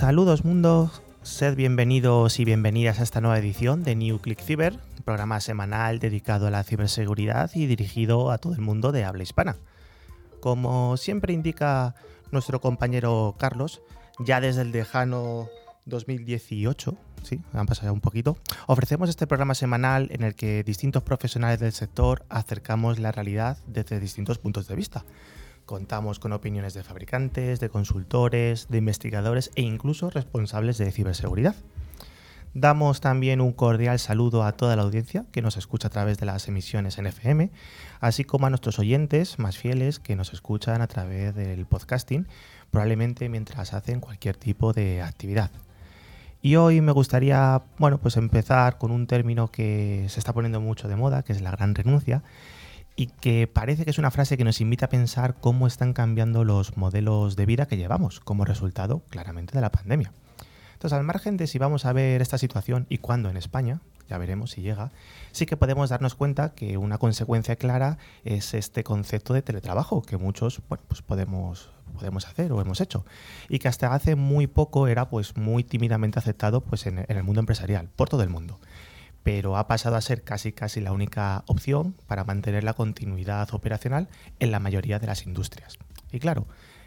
Saludos mundo, sed bienvenidos y bienvenidas a esta nueva edición de New Click Cyber, programa semanal dedicado a la ciberseguridad y dirigido a todo el mundo de habla hispana. Como siempre indica nuestro compañero Carlos, ya desde el lejano 2018, sí, han pasado un poquito, ofrecemos este programa semanal en el que distintos profesionales del sector acercamos la realidad desde distintos puntos de vista Contamos con opiniones de fabricantes, de consultores, de investigadores e incluso responsables de ciberseguridad. Damos también un cordial saludo a toda la audiencia que nos escucha a través de las emisiones en FM, así como a nuestros oyentes más fieles que nos escuchan a través del podcasting, probablemente mientras hacen cualquier tipo de actividad. Y hoy me gustaría, bueno, pues empezar con un término que se está poniendo mucho de moda, que es la gran renuncia, y que parece que es una frase que nos invita a pensar cómo están cambiando los modelos de vida que llevamos como resultado claramente de la pandemia. Entonces, al margen de si vamos a ver esta situación y cuándo en España, ya veremos si llega, sí que podemos darnos cuenta que una consecuencia clara es este concepto de teletrabajo que muchos pues podemos, podemos hacer o hemos hecho y que hasta hace muy poco era pues muy tímidamente aceptado pues en el mundo empresarial, por todo el mundo pero ha pasado a ser casi casi la única opción para mantener la continuidad operacional en la mayoría de las industrias. Y claro,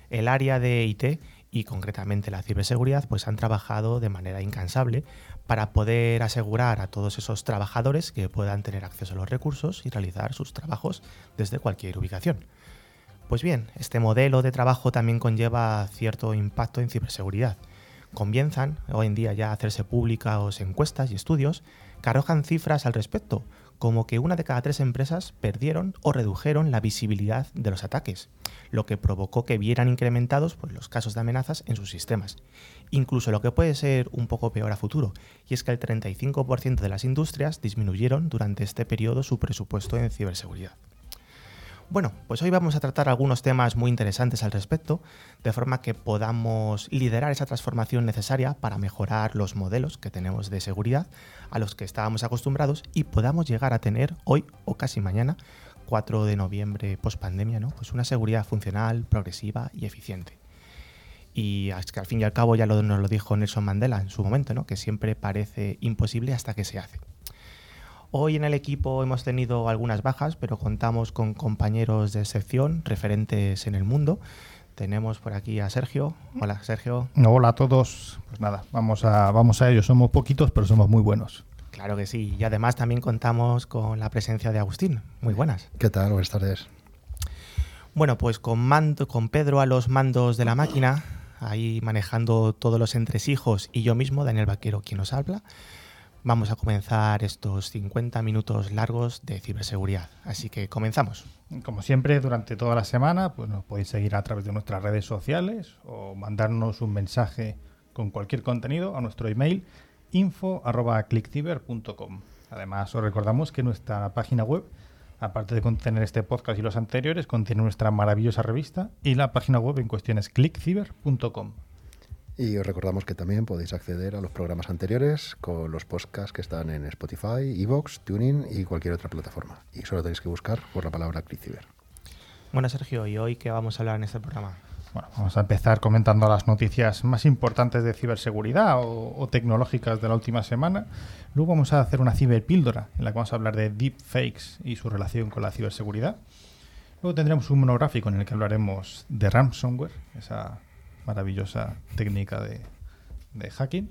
el área de IT y concretamente la ciberseguridad pues han trabajado de manera incansable para poder asegurar a todos esos trabajadores que puedan tener acceso a los recursos y realizar sus trabajos desde cualquier ubicación. Pues bien, este modelo de trabajo también conlleva cierto impacto en ciberseguridad. Comienzan hoy en día ya a hacerse públicas encuestas y estudios que cifras al respecto, como que una de cada tres empresas perdieron o redujeron la visibilidad de los ataques, lo que provocó que vieran incrementados pues, los casos de amenazas en sus sistemas. Incluso lo que puede ser un poco peor a futuro, y es que el 35% de las industrias disminuyeron durante este periodo su presupuesto en ciberseguridad. Bueno, pues hoy vamos a tratar algunos temas muy interesantes al respecto, de forma que podamos liderar esa transformación necesaria para mejorar los modelos que tenemos de seguridad a los que estábamos acostumbrados y podamos llegar a tener hoy o casi mañana, 4 de noviembre post pandemia, ¿no? Pues una seguridad funcional, progresiva y eficiente. Y es que al fin y al cabo ya nos lo dijo Nelson Mandela en su momento, ¿no? que siempre parece imposible hasta que se hace. Hoy en el equipo hemos tenido algunas bajas, pero contamos con compañeros de sección referentes en el mundo. Tenemos por aquí a Sergio. Hola, Sergio. Hola a todos. Pues nada, vamos a, vamos a ello. Somos poquitos, pero somos muy buenos. Claro que sí. Y además también contamos con la presencia de Agustín. Muy buenas. ¿Qué tal? Buenas tardes. Bueno, pues con, mando, con Pedro a los mandos de la máquina, ahí manejando todos los entresijos, y yo mismo, Daniel Vaquero, quien nos habla vamos a comenzar estos 50 minutos largos de ciberseguridad. Así que comenzamos. Como siempre, durante toda la semana, pues nos podéis seguir a través de nuestras redes sociales o mandarnos un mensaje con cualquier contenido a nuestro email info.clickciber.com. Además, os recordamos que nuestra página web, aparte de contener este podcast y los anteriores, contiene nuestra maravillosa revista y la página web en cuestión es clickciber.com. Y os recordamos que también podéis acceder a los programas anteriores con los podcasts que están en Spotify, Evox, Tuning y cualquier otra plataforma. Y solo tenéis que buscar por la palabra ClickCiber. Bueno, Sergio, ¿y hoy qué vamos a hablar en este programa? Bueno, vamos a empezar comentando las noticias más importantes de ciberseguridad o, tecnológicas de la última semana. Luego vamos a hacer una ciberpíldora en la que vamos a hablar de deepfakes y su relación con la ciberseguridad. Luego tendremos un monográfico en el que hablaremos de ransomware, esa maravillosa técnica de, hacking.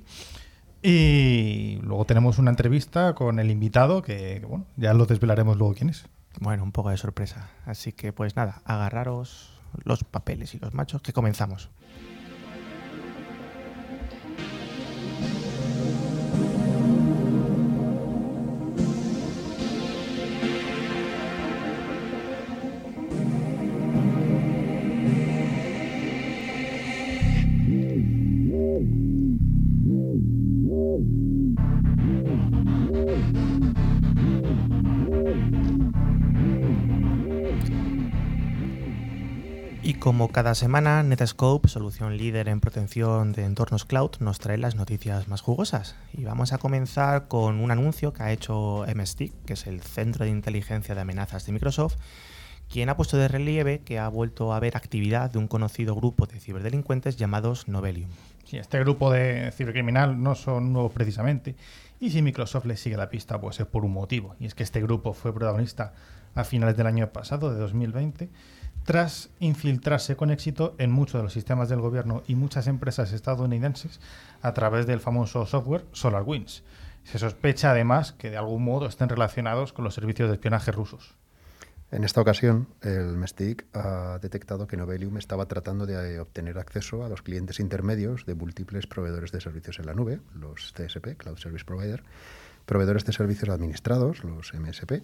Y luego tenemos una entrevista con el invitado que, bueno, ya lo desvelaremos luego quién es. Bueno, un poco de sorpresa. Así que pues nada, agarraros los papeles y los machos que comenzamos. Como cada semana, Netscope, solución líder en protección de entornos cloud, nos trae las noticias más jugosas. Y vamos a comenzar con un anuncio que ha hecho MSTIC, que es el Centro de Inteligencia de Amenazas de Microsoft, quien ha puesto de relieve que ha vuelto a haber actividad de un conocido grupo de ciberdelincuentes llamados Novelium. Sí, este grupo de cibercriminal no son nuevos precisamente, y si Microsoft le sigue la pista, pues es por un motivo, y es que este grupo fue protagonista a finales del año pasado, de 2020, tras infiltrarse con éxito en muchos de los sistemas del gobierno y muchas empresas estadounidenses a través del famoso software SolarWinds. Se sospecha además que de algún modo estén relacionados con los servicios de espionaje rusos. En esta ocasión, el MESTIC ha detectado que Novelium estaba tratando de obtener acceso a los clientes intermedios de múltiples proveedores de servicios en la nube, los CSP, Cloud Service Provider, proveedores de servicios administrados, los MSP,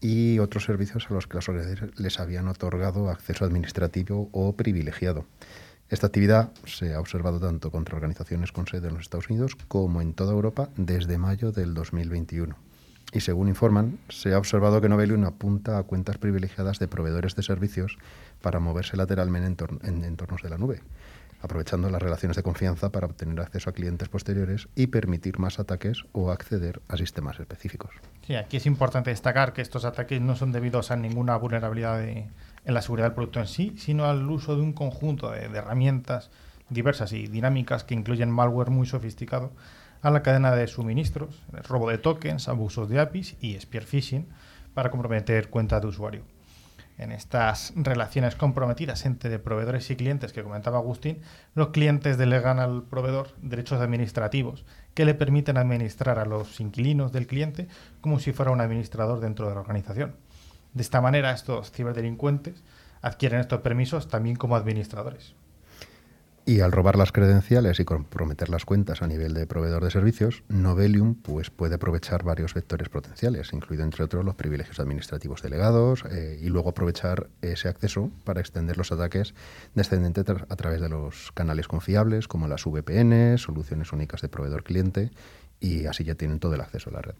y otros servicios a los que las organizaciones les habían otorgado acceso administrativo o privilegiado. Esta actividad se ha observado tanto contra organizaciones con sede en los Estados Unidos como en toda Europa desde mayo del 2021. Y según informan, se ha observado que Novelium apunta a cuentas privilegiadas de proveedores de servicios para moverse lateralmente en, entornos de la nube aprovechando las relaciones de confianza para obtener acceso a clientes posteriores y permitir más ataques o acceder a sistemas específicos. Sí, aquí es importante destacar que estos ataques no son debidos a ninguna vulnerabilidad en la seguridad del producto en sí, sino al uso de un conjunto de, herramientas diversas y dinámicas que incluyen malware muy sofisticado a la cadena de suministros, robo de tokens, abusos de APIs y spear phishing para comprometer cuentas de usuario en estas relaciones comprometidas entre proveedores y clientes que comentaba Agustín, los clientes delegan al proveedor derechos administrativos que le permiten administrar a los inquilinos del cliente como si fuera un administrador dentro de la organización. De esta manera, estos ciberdelincuentes adquieren estos permisos también como administradores. Y al robar las credenciales y comprometer las cuentas a nivel de proveedor de servicios, Novelium pues, puede aprovechar varios vectores potenciales, incluido entre otros los privilegios administrativos delegados, eh, y luego aprovechar ese acceso para extender los ataques descendentes a través de los canales confiables, como las VPN, soluciones únicas de proveedor cliente, y así ya tienen todo el acceso a la red.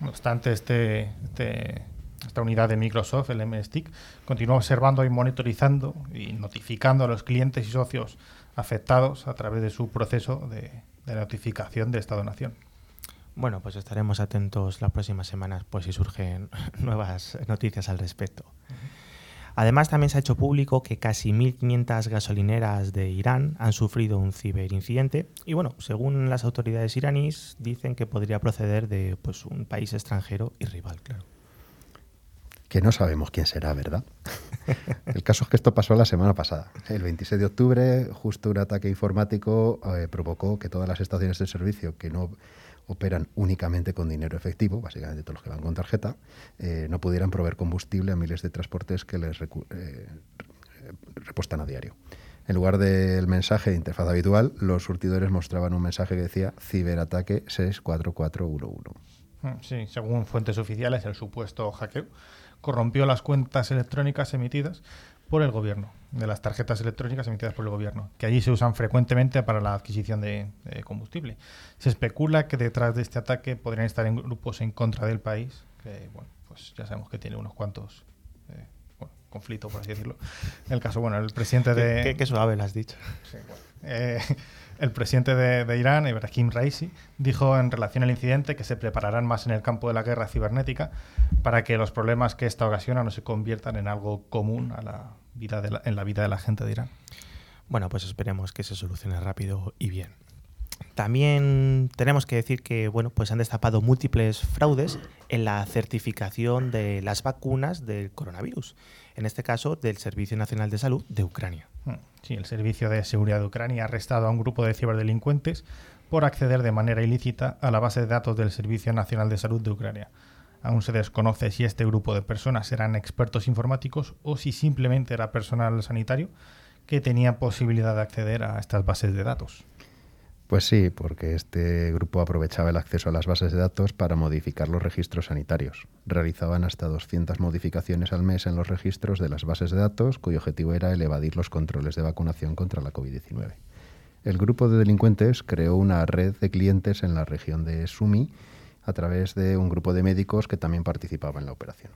No obstante, este, este esta unidad de Microsoft, el MSTIC, continúa observando y monitorizando y notificando a los clientes y socios afectados a través de su proceso de, notificación de Estado-Nación. Bueno, pues estaremos atentos las próximas semanas por si surgen nuevas noticias al respecto. Además, también se ha hecho público que casi 1.500 gasolineras de Irán han sufrido un ciberincidente y, bueno, según las autoridades iraníes, dicen que podría proceder de pues, un país extranjero y rival, claro que no sabemos quién será, ¿verdad? El caso es que esto pasó la semana pasada. El 26 de octubre, justo un ataque informático eh, provocó que todas las estaciones de servicio que no operan únicamente con dinero efectivo, básicamente todos los que van con tarjeta, eh, no pudieran proveer combustible a miles de transportes que les eh, repostan a diario. En lugar del mensaje de interfaz habitual, los surtidores mostraban un mensaje que decía ciberataque 64411. Mm, sí, según fuentes oficiales, el supuesto hackeo corrompió las cuentas electrónicas emitidas por el gobierno, de las tarjetas electrónicas emitidas por el gobierno, que allí se usan frecuentemente para la adquisición de, combustible. Se especula que detrás de este ataque podrían estar en grupos en contra del país, que bueno, pues ya sabemos que tiene unos cuantos eh, conflictos, por así decirlo. El caso, bueno, el presidente de... Qué, suave lo has dicho. Sí, eh, el presidente de, Irán, Ibrahim Raisi, dijo en relación al incidente que se prepararán más en el campo de la guerra cibernética para que los problemas que esta ocasiona no se conviertan en algo común a la vida en la vida de la gente de Irán. Bueno, pues esperemos que se solucione rápido y bien. También tenemos que decir que bueno, pues han destapado múltiples fraudes en la certificación de las vacunas del coronavirus, en este caso del Servicio Nacional de Salud de Ucrania. Hmm. Sí, el Servicio de Seguridad de Ucrania ha arrestado a un grupo de ciberdelincuentes por acceder de manera ilícita a la base de datos del Servicio Nacional de Salud de Ucrania. Aún se desconoce si este grupo de personas eran expertos informáticos o si simplemente era personal sanitario que tenía posibilidad de acceder a estas bases de datos. Pues sí, porque este grupo aprovechaba el acceso a las bases de datos para modificar los registros sanitarios. Realizaban hasta 200 modificaciones al mes en los registros de las bases de datos, cuyo objetivo era el evadir los controles de vacunación contra la COVID-19. El grupo de delincuentes creó una red de clientes en la región de Sumi a través de un grupo de médicos que también participaba en la operación.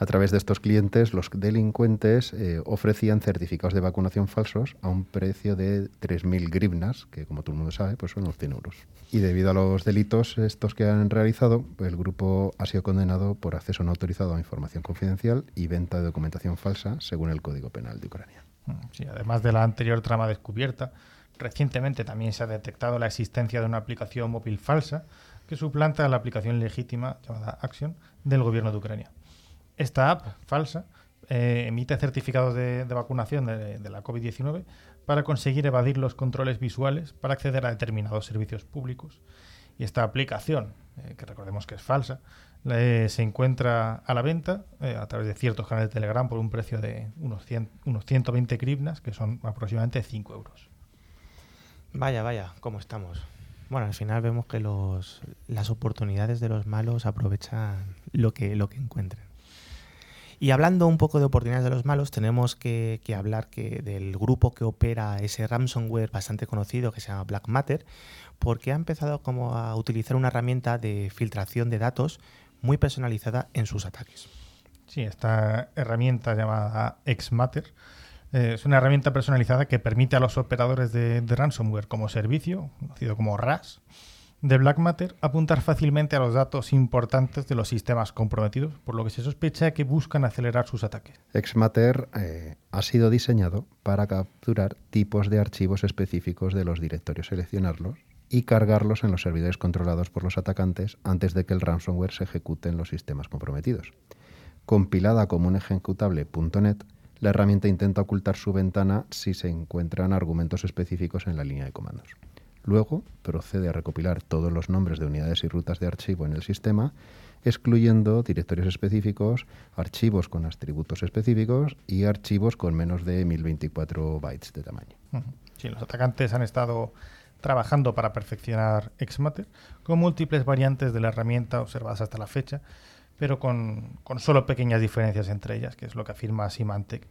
A través de estos clientes, los delincuentes eh, ofrecían certificados de vacunación falsos a un precio de 3.000 grivnas, que como todo el mundo sabe, pues son unos 100 euros. Y debido a los delitos estos que han realizado, el grupo ha sido condenado por acceso no autorizado a información confidencial y venta de documentación falsa, según el Código Penal de Ucrania. Mm, sí, además de la anterior trama descubierta, recientemente también se ha detectado la existencia de una aplicación móvil falsa que suplanta la aplicación legítima llamada Action del gobierno de Ucrania. Esta app falsa eh, emite certificados de, vacunación de, la COVID-19 para conseguir evadir los controles visuales para acceder a determinados servicios públicos. Y esta aplicación, eh, que recordemos que es falsa, se encuentra a la venta eh, a través de ciertos canales de Telegram por un precio de unos, unos 120 grivnas, que son aproximadamente 5 euros. Vaya, vaya, ¿cómo estamos? Bueno, al final vemos que los, las oportunidades de los malos aprovechan lo que encuentren. Y hablando un poco de oportunidades de los malos, tenemos que, hablar que del grupo que opera ese ransomware bastante conocido que se llama Black Matter, porque ha empezado como a utilizar una herramienta de filtración de datos muy personalizada en sus ataques. Sí, esta herramienta llamada XMatter eh, es una herramienta personalizada que permite a los operadores de, de ransomware como servicio, conocido como RAS, de Black Matter apuntar fácilmente a los datos importantes de los sistemas comprometidos, por lo que se sospecha que buscan acelerar sus ataques. Xmatter eh, ha sido diseñado para capturar tipos de archivos específicos de los directorios, seleccionarlos y cargarlos en los servidores controlados por los atacantes antes de que el ransomware se ejecute en los sistemas comprometidos. Compilada como un ejecutable .NET, la herramienta intenta ocultar su ventana si se encuentran argumentos específicos en la línea de comandos. Luego procede a recopilar todos los nombres de unidades y rutas de archivo en el sistema, excluyendo directorios específicos, archivos con atributos específicos y archivos con menos de 1024 bytes de tamaño. Sí, los atacantes han estado trabajando para perfeccionar Xmater con múltiples variantes de la herramienta observadas hasta la fecha pero con, solo pequeñas diferencias entre ellas, que es lo que afirma Symantec,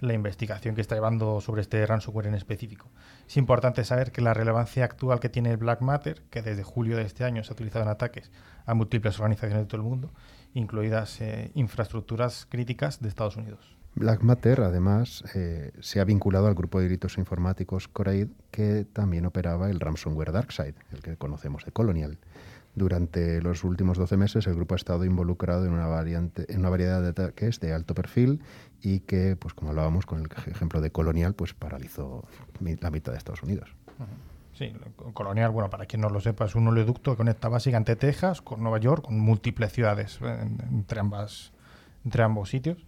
la investigación que está llevando sobre este ransomware en específico. Es importante saber que la relevancia actual que tiene el Black Matter, que desde julio de este año se ha utilizado en ataques a múltiples organizaciones de todo el mundo, incluidas eh, infraestructuras críticas de Estados Unidos. Black Matter, además, eh, se ha vinculado al grupo de delitos informáticos Coraid, que también operaba el ransomware DarkSide, el que conocemos de Colonial. Durante los últimos 12 meses el grupo ha estado involucrado en una, variante, en una variedad de ataques de alto perfil y que, pues como hablábamos con el ejemplo de Colonial, pues paralizó la mitad de Estados Unidos. Sí, Colonial, bueno, para quien no lo sepa, es un oleoducto que conecta básicamente Texas con Nueva York, con múltiples ciudades entre, ambas, entre ambos sitios.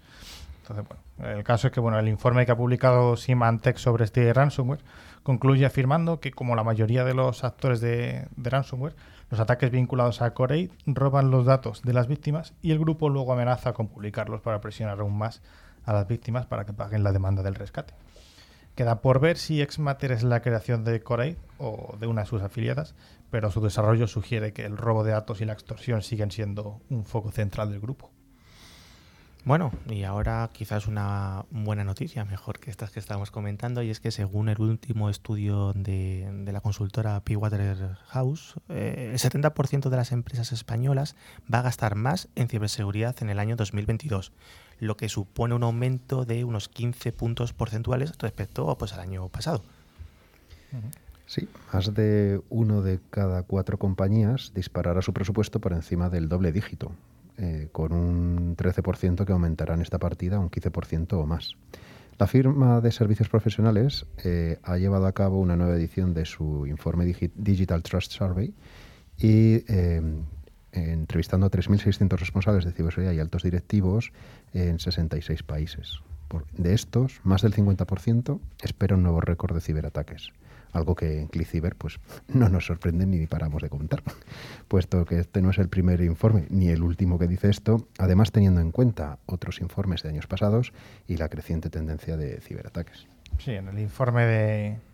Entonces, bueno, el caso es que bueno, el informe que ha publicado Symantec sobre este ransomware concluye afirmando que, como la mayoría de los actores de ransomware, los ataques vinculados a Corey roban los datos de las víctimas y el grupo luego amenaza con publicarlos para presionar aún más a las víctimas para que paguen la demanda del rescate. Queda por ver si Xmater es la creación de Corey o de una de sus afiliadas, pero su desarrollo sugiere que el robo de datos y la extorsión siguen siendo un foco central del grupo. Bueno, y ahora quizás una buena noticia, mejor que estas que estábamos comentando, y es que según el último estudio de, la consultora P. Waterhouse, eh, el 70% de las empresas españolas va a gastar más en ciberseguridad en el año 2022, lo que supone un aumento de unos 15 puntos porcentuales respecto pues, al año pasado. Sí, más de uno de cada cuatro compañías disparará su presupuesto por encima del doble dígito, eh, con un 13% que aumentará en esta partida un 15% o más. La firma de servicios profesionales eh, ha llevado a cabo una nueva edición de su informe Digital Trust Survey y eh, entrevistando a 3.600 responsables de ciberseguridad y altos directivos en 66 países. de estos, más del 50% espera un nuevo récord de ciberataques algo que en ClickCiber pues, no nos sorprende ni paramos de comentar, puesto que este no es el primer informe ni el último que dice esto, además teniendo en cuenta otros informes de años pasados y la creciente tendencia de ciberataques. Sí, en el informe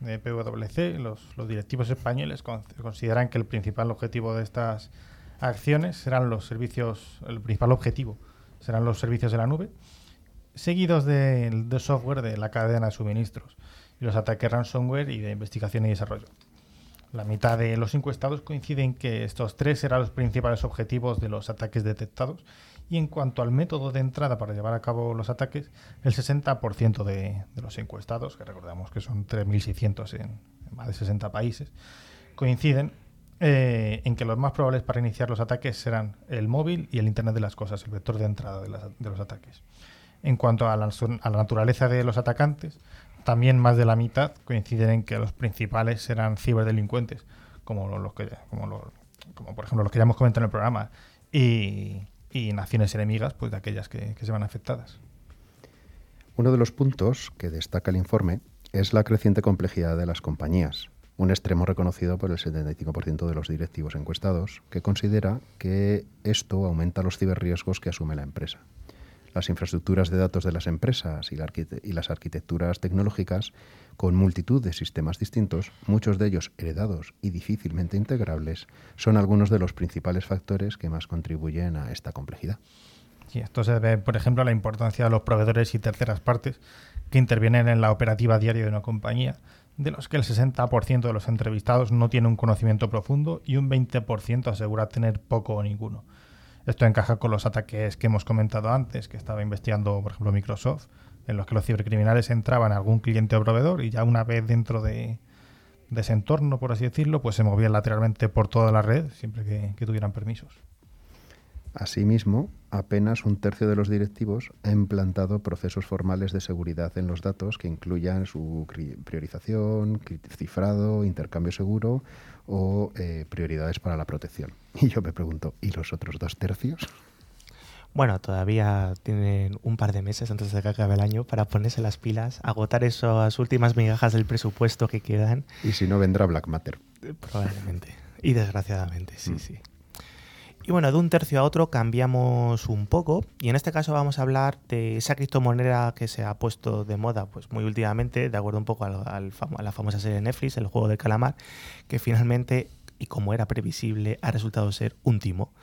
de, PwC, los, los, directivos españoles consideran que el principal objetivo de estas acciones serán los servicios, el principal objetivo serán los servicios de la nube, seguidos del de software de la cadena de suministros y los ataques ransomware y de investigación y desarrollo. La mitad de los encuestados coinciden que estos tres eran los principales objetivos de los ataques detectados. Y en cuanto al método de entrada para llevar a cabo los ataques, el 60% de, de, los encuestados, que recordamos que son 3.600 en, en, más de 60 países, coinciden eh, en que los más probables para iniciar los ataques serán el móvil y el Internet de las Cosas, el vector de entrada de, los ataques. En cuanto a la, naturaleza de los atacantes, también más de la mitad coinciden en que los principales serán ciberdelincuentes, como los que, como por ejemplo los que ya hemos comentado en el programa, y, y naciones enemigas, pues de aquellas que, que se van afectadas. Uno de los puntos que destaca el informe es la creciente complejidad de las compañías, un extremo reconocido por el 75% de los directivos encuestados, que considera que esto aumenta los ciberriesgos que asume la empresa. Las infraestructuras de datos de las empresas y, la y, las arquitecturas tecnológicas, con multitud de sistemas distintos, muchos de ellos heredados y difícilmente integrables, son algunos de los principales factores que más contribuyen a esta complejidad. Sí, esto se debe, por ejemplo, a la importancia de los proveedores y terceras partes que intervienen en la operativa diaria de una compañía, de los que el 60% de los entrevistados no tiene un conocimiento profundo y un 20% asegura tener poco o ninguno. Esto encaja con los ataques que hemos comentado antes, que estaba investigando, por ejemplo, Microsoft, en los que los cibercriminales entraban a algún cliente o proveedor y ya una vez dentro de, ese entorno, por así decirlo, pues se movían lateralmente por toda la red, siempre que, que tuvieran permisos. Asimismo, apenas un tercio de los directivos ha implantado procesos formales de seguridad en los datos que incluyan su priorización, cifrado, intercambio seguro o eh, prioridades para la protección. Y yo me pregunto, ¿y los otros dos tercios? Bueno, todavía tienen un par de meses antes de que acabe el año para ponerse las pilas, agotar esas últimas migajas del presupuesto que quedan. Y si no, vendrá Black Matter. Probablemente. Y desgraciadamente, sí, mm. sí. Y bueno, de un tercio a otro cambiamos un poco y en este caso vamos a hablar de esa criptomoneda que se ha puesto de moda pues muy últimamente, de acuerdo un poco al, a la famosa serie de Netflix, el juego de calamar, que finalmente, y como era previsible, ha resultado ser un timo.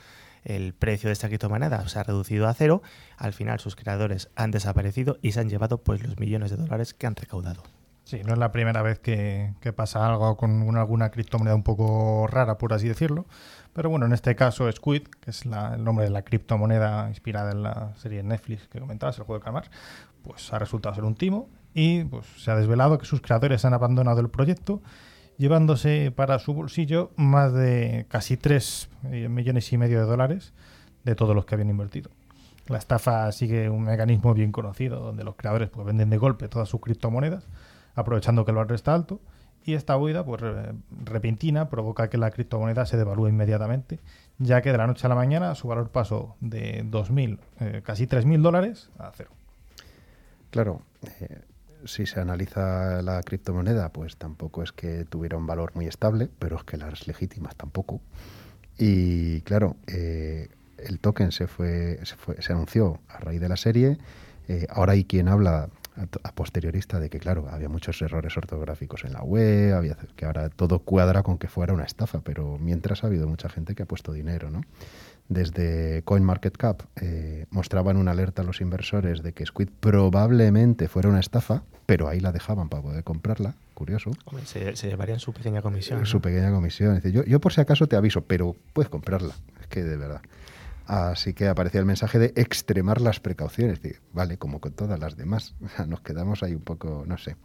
El precio de esta criptomoneda se ha reducido a cero, al final sus creadores han desaparecido y se han llevado pues los millones de dólares que han recaudado. Sí, no es la primera vez que, pasa algo con una, alguna criptomoneda un poco rara, por así decirlo. Pero bueno, en este caso Squid, que es el nombre de la criptomoneda inspirada en la serie Netflix que comentabas, el juego de calamar, pues ha resultado ser un timo y pues se ha desvelado que sus creadores han abandonado el proyecto, llevándose para su bolsillo más de casi 3 eh, millones y medio de dólares de todos los que habían invertido. La estafa sigue un mecanismo bien conocido, donde los creadores pues, venden de golpe todas sus criptomonedas aprovechando que el valor está alto. Y esta huida pues, repentina provoca que la criptomoneda se devalúe inmediatamente, ya que de la noche a la mañana su valor pasó de 2.000, eh, casi 3.000 dólares a cero. Claro, eh, si se analiza la criptomoneda, pues tampoco es que tuviera un valor muy estable, pero es que las legítimas tampoco. Y claro, eh, el token se fue, se fue, se anunció a raíz de la serie. Eh, ahora hay quien habla a, posteriorista de que, claro, había muchos errores ortográficos en la web, había, que ahora todo cuadra con que fuera una estafa, pero mientras ha habido mucha gente que ha puesto dinero, ¿no? Desde CoinMarketCap eh, mostraban una alerta a los inversores de que Squid probablemente fuera una estafa, pero ahí la dejaban para poder comprarla. Curioso. Hombre, se, se, llevarían su pequeña comisión. Su ¿no? pequeña comisión. Dice, yo, yo por si acaso te aviso, pero puedes comprarla. Es que de verdad. Así que aparecía el mensaje de extremar las precauciones. Vale, como con todas las demás. Nos quedamos ahí un poco, no sé.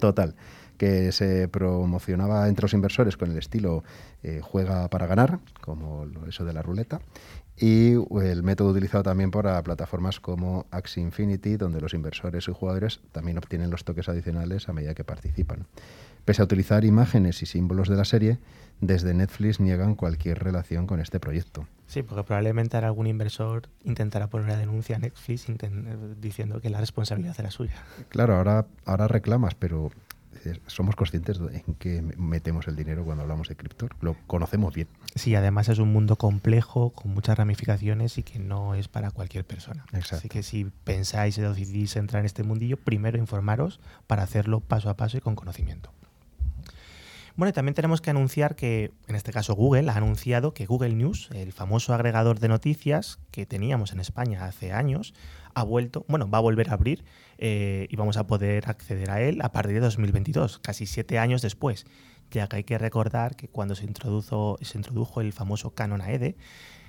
Total, que se promocionaba entre los inversores con el estilo eh, juega para ganar, como eso de la ruleta, y el método utilizado también por plataformas como Axie Infinity, donde los inversores y jugadores también obtienen los toques adicionales a medida que participan. Pese a utilizar imágenes y símbolos de la serie, desde Netflix niegan cualquier relación con este proyecto. Sí, porque probablemente algún inversor intentará poner una denuncia a Netflix diciendo que la responsabilidad era suya. Claro, ahora, ahora reclamas, pero somos conscientes de en qué metemos el dinero cuando hablamos de cripto. Lo conocemos bien. Sí, además es un mundo complejo, con muchas ramificaciones y que no es para cualquier persona. Exacto. Así que si pensáis y decidís entrar en este mundillo, primero informaros para hacerlo paso a paso y con conocimiento. Bueno, y también tenemos que anunciar que, en este caso Google, ha anunciado que Google News, el famoso agregador de noticias que teníamos en España hace años, ha vuelto, bueno, va a volver a abrir eh, y vamos a poder acceder a él a partir de 2022, casi siete años después. ya que hay que recordar que cuando se introdujo, se introdujo el famoso canon AED,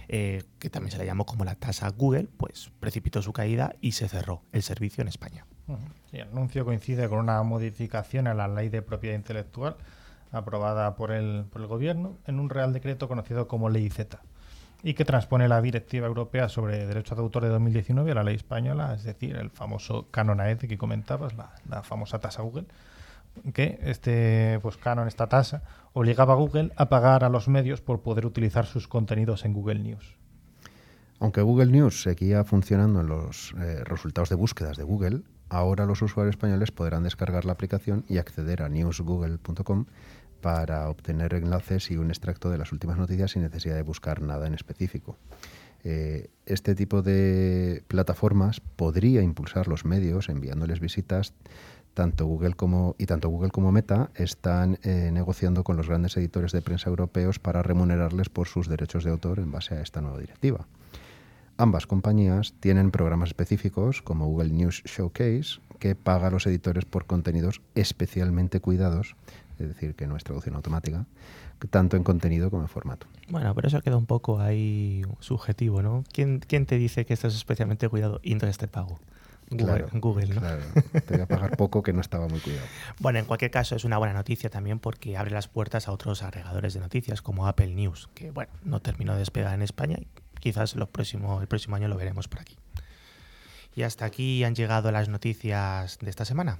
eh, que también se le llamó como la tasa Google, pues precipitó su caída y se cerró el servicio en España. el anuncio coincide con una modificación a la ley de propiedad intelectual aprobada por el, por el gobierno en un real decreto conocido como Ley Z y que transpone la Directiva Europea sobre Derechos de Autor de 2019 a la ley española, es decir, el famoso canon AED que comentabas, la, famosa tasa Google, que este pues, esta tasa, obligaba a Google a pagar a los medios por poder utilizar sus contenidos en Google News. Aunque Google News seguía funcionando en los eh, resultados de búsquedas de Google, ahora los usuarios españoles podrán descargar la aplicación y acceder a newsgoogle.com para obtener enlaces y un extracto de las últimas noticias sin necesidad de buscar nada en específico. Eh, este tipo de plataformas podría impulsar los medios enviándoles visitas tanto Google como, y tanto Google como Meta están eh, negociando con los grandes editores de prensa europeos para remunerarles por sus derechos de autor en base a esta nueva directiva. Ambas compañías tienen programas específicos como Google News Showcase que paga a los editores por contenidos especialmente cuidados, es decir, que no es traducción automática, tanto en contenido como en formato. Bueno, pero eso queda un poco ahí subjetivo, ¿no? ¿Quién, quién te dice que esto es especialmente cuidado y entonces te pago? Google, ¿no? Claro. Te voy a pagar poco que no estaba muy cuidado. Bueno, en cualquier caso es una buena noticia también porque abre las puertas a otros agregadores de noticias como Apple News, que bueno, no terminó de despegar en España y quizás los próximos, el próximo año lo veremos por aquí. Y hasta aquí han llegado las noticias de esta semana.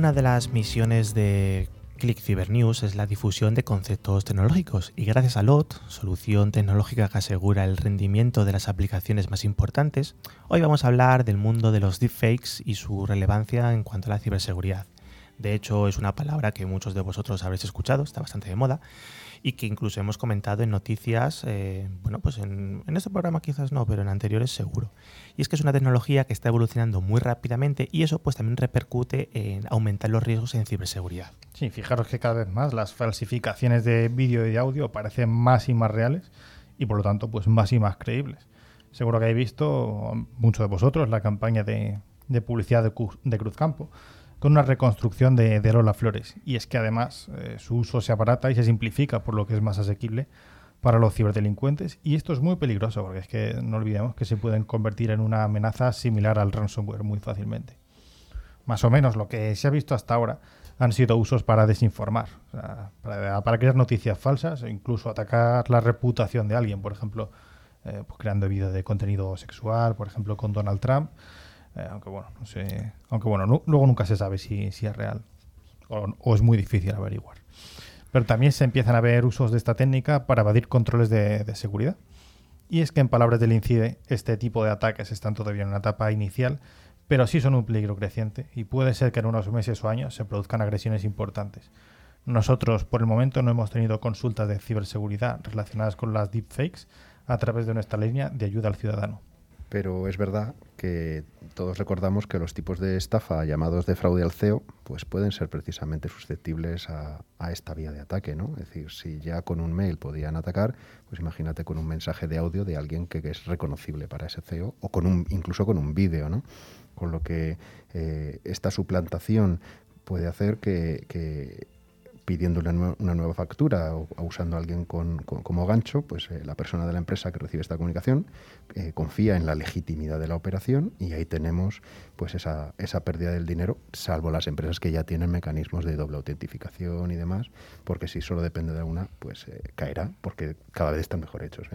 Una de las misiones de Click Cyber News es la difusión de conceptos tecnológicos y gracias a LOT, solución tecnológica que asegura el rendimiento de las aplicaciones más importantes, hoy vamos a hablar del mundo de los deepfakes y su relevancia en cuanto a la ciberseguridad. De hecho, es una palabra que muchos de vosotros habréis escuchado, está bastante de moda, y que incluso hemos comentado en noticias, eh, bueno, pues en, en, este programa quizás no, pero en anteriores seguro. Y es que es una tecnología que está evolucionando muy rápidamente y eso pues también repercute en aumentar los riesgos en ciberseguridad. Sí, fijaros que cada vez más las falsificaciones de vídeo y de audio parecen más y más reales y por lo tanto pues más y más creíbles. Seguro que habéis visto, muchos de vosotros, la campaña de, de publicidad de, de Cruzcampo con una reconstrucción de, de Lola Flores. Y es que además eh, su uso se abarata y se simplifica, por lo que es más asequible para los ciberdelincuentes. Y esto es muy peligroso, porque es que no olvidemos que se pueden convertir en una amenaza similar al ransomware muy fácilmente. Más o menos lo que se ha visto hasta ahora han sido usos para desinformar, para, crear noticias falsas e incluso atacar la reputación de alguien, por ejemplo, eh, pues creando vídeos de contenido sexual, por ejemplo, con Donald Trump. Eh, aunque bueno, no sé, aunque bueno, no, luego nunca se sabe si, es real o, o, es muy difícil averiguar. Pero también se empiezan a ver usos de esta técnica para evadir controles de, de seguridad. Y es que en palabras del INCIDE, este tipo de ataques están todavía en una etapa inicial, pero sí son un peligro creciente y puede ser que en unos meses o años se produzcan agresiones importantes. Nosotros, por el momento, no hemos tenido consultas de ciberseguridad relacionadas con las deepfakes a través de nuestra línea de ayuda al ciudadano pero es verdad que todos recordamos que los tipos de estafa llamados de fraude al CEO pues pueden ser precisamente susceptibles a, esta vía de ataque, ¿no? Es decir, si ya con un mail podían atacar, pues imagínate con un mensaje de audio de alguien que, es reconocible para ese CEO o con un incluso con un vídeo, ¿no? Con lo que eh, esta suplantación puede hacer que pidiendo una, nueva factura o, usando a alguien con, como gancho, pues eh, la persona de la empresa que recibe esta comunicación eh, confía en la legitimidad de la operación y ahí tenemos pues esa, esa pérdida del dinero, salvo las empresas que ya tienen mecanismos de doble autentificación y demás, porque si solo depende de una, pues eh, caerá, porque cada vez están mejor hechos.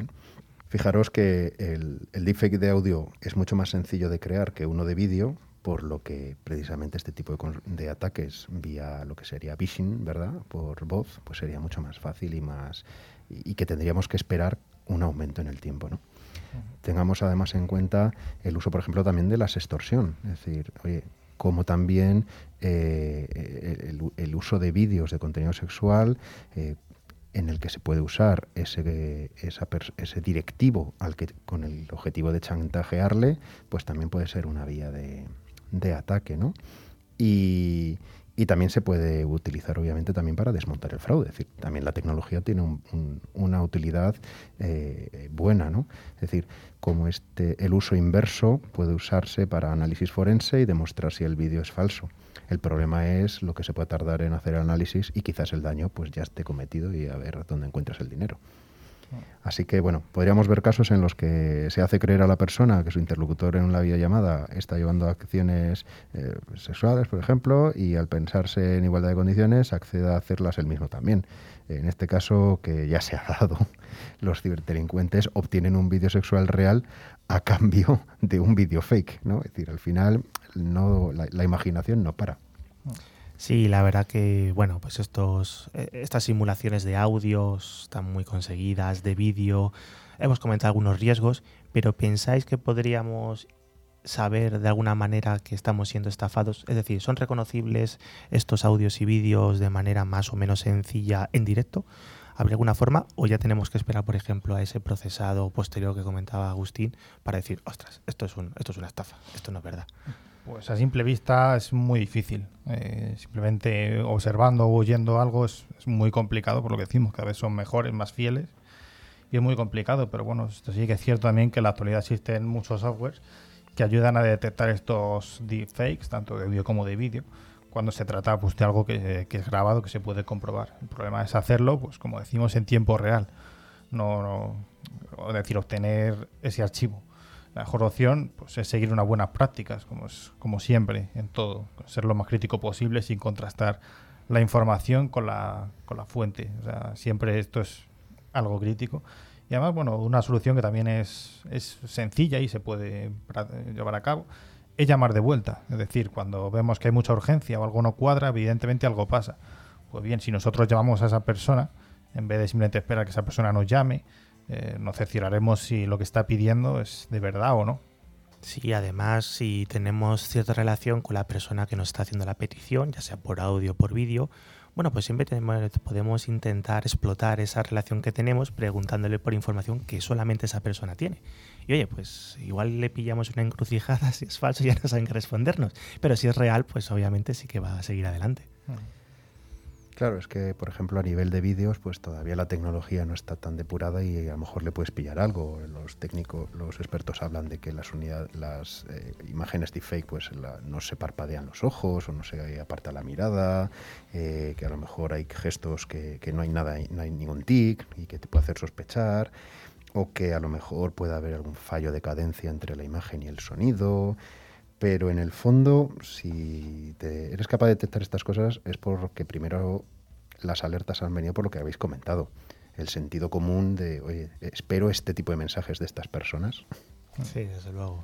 Fijaros que el, el deepfake de audio es mucho más sencillo de crear que uno de vídeo, por lo que precisamente este tipo de, ataques vía lo que sería phishing, ¿verdad? Por voz, pues sería mucho más fácil y más y, que tendríamos que esperar un aumento en el tiempo, ¿no? Tengamos además en cuenta el uso, por ejemplo, también de la extorsión, es decir, oye, como también eh, el, uso de vídeos de contenido sexual eh, en el que se puede usar ese, ese directivo al que, con el objetivo de chantajearle, pues también puede ser una vía de, de ataque, ¿no? Y, también se puede utilizar, obviamente, también para desmontar el fraude. Es decir, también la tecnología tiene una utilidad eh, buena, ¿no? Es decir, como este, el uso inverso puede usarse para análisis forense y demostrar si el vídeo es falso. El problema es lo que se puede tardar en hacer el análisis y quizás el daño pues ya esté cometido y a ver dónde encuentras el dinero. Así que, bueno, podríamos ver casos en los que se hace creer a la persona que su interlocutor en una videollamada está llevando acciones eh, sexuales, por ejemplo, y al pensarse en igualdad de condiciones acceda a hacerlas él mismo también. En este caso, que ya se ha dado, los ciberdelincuentes obtienen un vídeo sexual real a cambio de un vídeo fake, ¿no? Es decir, al final no, la, imaginación no para. Sí, la verdad que, bueno, pues estos, eh, estas simulaciones de audios están muy conseguidas, de vídeo. Hemos comentado algunos riesgos, pero ¿pensáis que podríamos saber de alguna manera que estamos siendo estafados? Es decir, ¿son reconocibles estos audios y vídeos de manera más o menos sencilla en directo? ¿Habría alguna forma o ya tenemos que esperar, por ejemplo, a ese procesado posterior que comentaba Agustín para decir, ostras, esto es, un, esto es una estafa, esto no es verdad? Pues a simple vista es muy difícil. Eh, simplemente observando o oyendo algo es, muy complicado, por lo que decimos, cada vez son mejores, más fieles. Y es muy complicado, pero bueno, esto sí que es cierto también que en la actualidad existen muchos softwares que ayudan a detectar estos deepfakes, tanto de audio como de vídeo, cuando se trata pues, de algo que, es grabado, que se puede comprobar. El problema es hacerlo, pues como decimos, en tiempo real. No, no decir, obtener ese archivo. La mejor opción pues, es seguir unas buenas prácticas, como, es, como siempre, en todo. Ser lo más crítico posible sin contrastar la información con la, con la fuente. Siempre esto es algo crítico. Y además, bueno, una solución que también es, es sencilla y se puede llevar a cabo es llamar de vuelta. Es decir, cuando vemos que hay mucha urgencia o algo no cuadra, evidentemente algo pasa. Pues bien, si nosotros llamamos a esa persona, en vez de simplemente esperar que esa persona nos llame, eh, nos cercioraremos si lo que está pidiendo es de verdad o no. Sí, además, si tenemos cierta relación con la persona que nos está haciendo la petición, ya sea por audio o por vídeo, bueno, pues siempre podemos intentar explotar esa relación que tenemos preguntándole por información que solamente esa persona tiene. Y oye, pues igual le pillamos una encrucijada, si es falso ya no saben qué respondernos. Pero si es real, pues obviamente sí que va a seguir adelante. Mm. Claro, es que, por ejemplo, a nivel de vídeos, pues todavía la tecnología no está tan depurada y a lo mejor le puedes pillar algo. Los técnicos, los expertos hablan de que las unidades, las eh, imágenes deepfake, pues no se parpadean los ojos o no se aparta la mirada, eh, que a lo mejor hay gestos que, no hay nada, no hay ningún tic y que te puede hacer sospechar, o que a lo mejor puede haber algún fallo de cadencia entre la imagen y el sonido pero en el fondo, si eres capaz de detectar estas cosas, es porque primero las alertas han venido por lo que habéis comentado. El sentido común de, oye, espero este tipo de mensajes de estas personas. Sí, desde luego.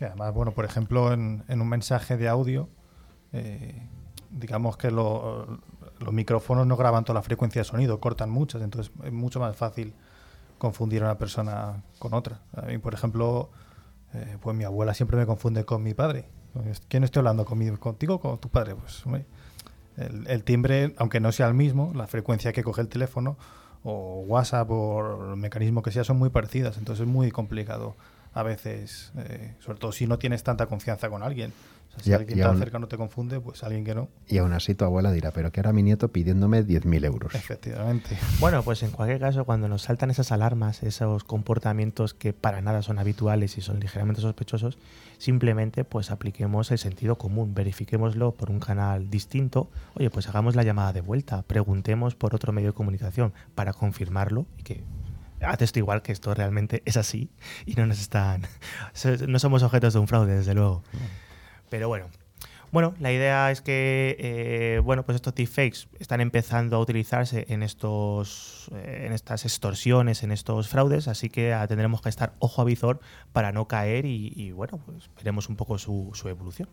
además, bueno, por ejemplo, en, un mensaje de audio, eh, digamos que los micrófonos no graban toda la frecuencia de sonido, cortan muchas, entonces es mucho más fácil confundir a una persona con otra. A mí, por ejemplo, eh, pues mi abuela siempre me confunde con mi padre. ¿Quién estoy hablando? ¿Conmigo, ¿Contigo o con tu padre? Pues el, timbre, aunque no sea el mismo, la frecuencia que coge el teléfono o WhatsApp o el mecanismo que sea son muy parecidas. Entonces es muy complicado a veces, eh, sobre todo si no tienes tanta confianza con alguien si alguien tan cerca no te confunde, pues alguien que no. Y aún así tu abuela dirá, pero que era mi nieto pidiéndome 10.000 euros. Efectivamente. Bueno, pues en cualquier caso, cuando nos saltan esas alarmas, esos comportamientos que para nada son habituales y son ligeramente sospechosos, simplemente pues apliquemos el sentido común, verifiquémoslo por un canal distinto. Oye, pues hagamos la llamada de vuelta, preguntemos por otro medio de comunicación para confirmarlo y que igual que esto realmente es así y no nos están no somos objetos de un fraude desde luego pero bueno. Bueno, la idea es que eh, bueno, pues estos deepfakes están empezando a utilizarse en estos eh, en estas extorsiones, en estos fraudes, así que ah, tendremos que estar ojo a visor para no caer y, bueno, pues veremos un poco su evolución.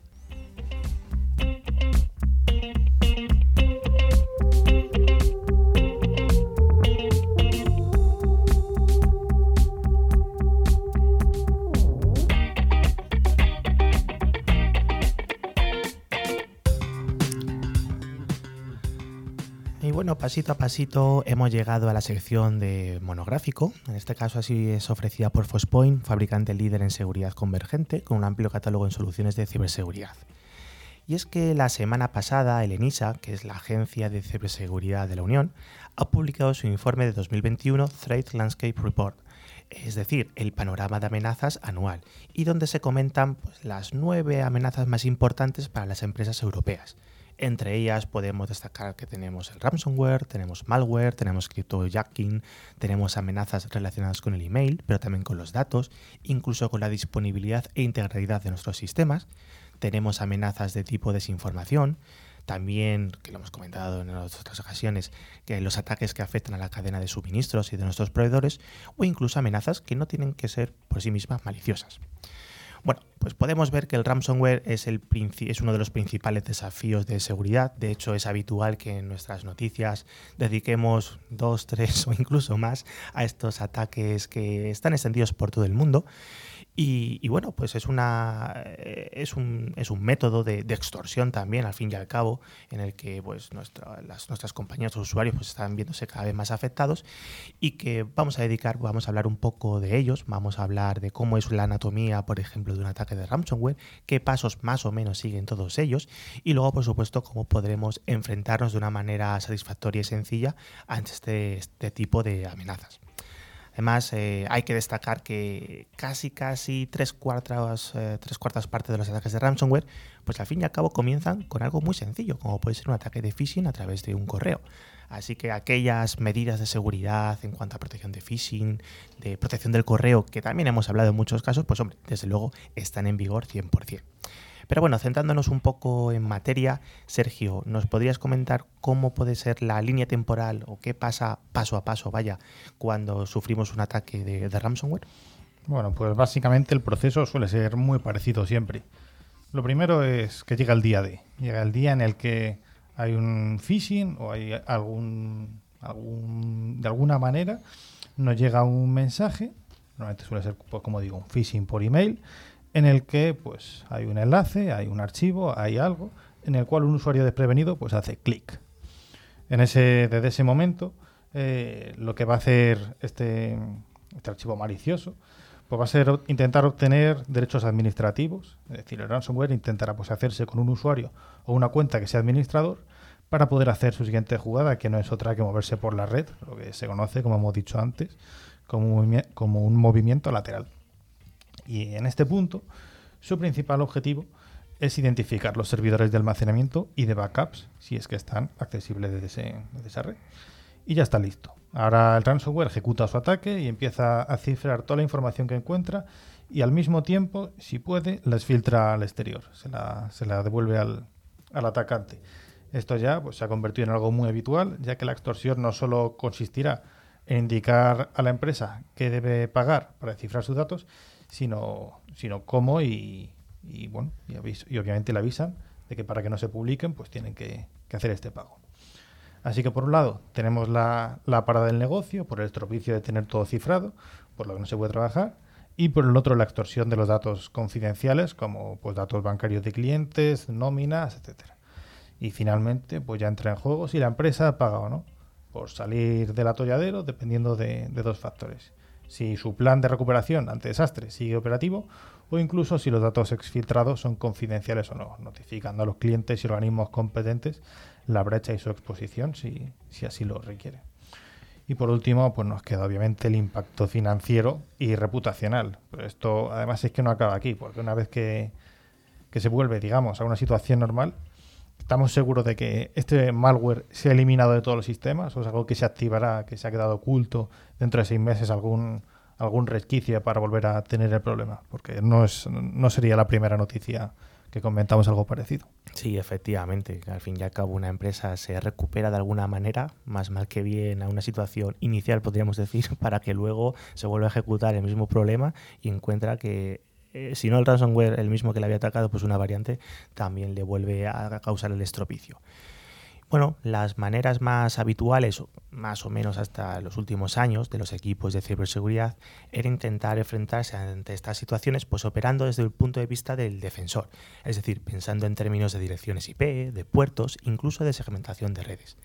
Bueno, pasito a pasito hemos llegado a la sección de monográfico. En este caso así es ofrecida por Fospoint, fabricante líder en seguridad convergente, con un amplio catálogo en soluciones de ciberseguridad. Y es que la semana pasada el ENISA, que es la Agencia de Ciberseguridad de la Unión, ha publicado su informe de 2021 Threat Landscape Report, es decir, el panorama de amenazas anual, y donde se comentan pues, las nueve amenazas más importantes para las empresas europeas. Entre ellas podemos destacar que tenemos el ransomware, tenemos malware, tenemos cryptojacking, tenemos amenazas relacionadas con el email, pero también con los datos, incluso con la disponibilidad e integridad de nuestros sistemas. Tenemos amenazas de tipo desinformación, también, que lo hemos comentado en otras ocasiones, que los ataques que afectan a la cadena de suministros y de nuestros proveedores, o incluso amenazas que no tienen que ser por sí mismas maliciosas. Bueno, pues podemos ver que el ransomware es, uno de los principales desafíos de seguridad. De hecho, es habitual que en nuestras noticias dediquemos dos, tres o incluso más a estos ataques que están extendidos por todo el mundo. Y, bueno, pues es, una, eh, es, un, es un método de, extorsión también, al fin y al cabo, en el que pues, las, nuestras compañías, los usuarios, pues están viéndose cada vez más afectados y que vamos a dedicar, vamos a hablar un poco de ellos, vamos a hablar de cómo es la anatomía, por ejemplo, de un ataque de ransomware, qué pasos más o menos siguen todos ellos y luego, por supuesto, cómo podremos enfrentarnos de una manera satisfactoria y sencilla ante este, este tipo de amenazas. Además, eh, hay que destacar que casi, casi tres cuartas, eh, tres cuartas partes de los ataques de ransomware, pues al fin y al cabo comienzan con algo muy sencillo, como puede ser un ataque de phishing a través de un correo. Así que aquellas medidas de seguridad en cuanto a protección de phishing, de protección del correo, que también hemos hablado en muchos casos, pues hombre, desde luego están en vigor 100%. Pero bueno, centrándonos un poco en materia, Sergio, ¿nos podrías comentar cómo puede ser la línea temporal o qué pasa paso a paso, vaya, cuando sufrimos un ataque de, ransomware? Bueno, pues básicamente el proceso suele ser muy parecido siempre. Lo primero es que llega el día D, llega el día en el que hay un phishing o hay algún, algún de alguna manera nos llega un mensaje, normalmente suele ser, pues, como digo, un phishing por email, en el que pues hay un enlace, hay un archivo, hay algo en el cual un usuario desprevenido pues hace clic. En ese, desde ese momento, eh, lo que va a hacer este, este archivo malicioso pues va a ser intentar obtener derechos administrativos, es decir, el ransomware intentará pues, hacerse con un usuario o una cuenta que sea administrador para poder hacer su siguiente jugada, que no es otra que moverse por la red, lo que se conoce, como hemos dicho antes, como, como un movimiento lateral. Y en este punto, su principal objetivo es identificar los servidores de almacenamiento y de backups, si es que están accesibles desde, esa red. Y ya está listo. Ahora el ransomware ejecuta su ataque y empieza a cifrar toda la información que encuentra y al mismo tiempo, si puede, las filtra al exterior, se la, devuelve al, atacante. Esto ya pues, se ha convertido en algo muy habitual, ya que la extorsión no solo consistirá en indicar a la empresa que debe pagar para cifrar sus datos, sino, sino cómo y, bueno, y, obviamente le avisan de que para que no se publiquen, pues tienen que, hacer este pago. Así que por un lado tenemos la, parada del negocio, por el estropicio de tener todo cifrado, por lo que no se puede trabajar, y por el otro la extorsión de los datos confidenciales, como pues datos bancarios de clientes, nóminas, etcétera. Y finalmente, pues ya entra en juego si la empresa paga o no, por salir del atolladero, dependiendo de dos factores si su plan de recuperación ante desastre sigue operativo o incluso si los datos exfiltrados son confidenciales o no, notificando a los clientes y organismos competentes la brecha y su exposición si, así lo requiere. Y por último, pues nos queda obviamente el impacto financiero y reputacional. Pero esto además es que no acaba aquí, porque una vez que, que se vuelve, digamos, a una situación normal, estamos seguros de que este malware se ha eliminado de todos los sistemas o es algo que se activará, que se ha quedado oculto dentro de seis meses algún, algún resquicio para volver a tener el problema, porque no, es, no sería la primera noticia que comentamos algo parecido. Sí, efectivamente. Al fin y al cabo, una empresa se recupera de alguna manera, más mal que bien, a una situación inicial, podríamos decir, para que luego se vuelva a ejecutar el mismo problema y encuentra que eh, si no el ransomware, el mismo que le había atacado, pues una variante también le vuelve a causar el estropicio. Bueno, las maneras más habituales, más o menos hasta los últimos años, de los equipos de ciberseguridad era intentar enfrentarse ante estas situaciones pues operando desde el punto de vista del defensor, es decir, pensando en términos de direcciones IP, de puertos, incluso de segmentación de redes.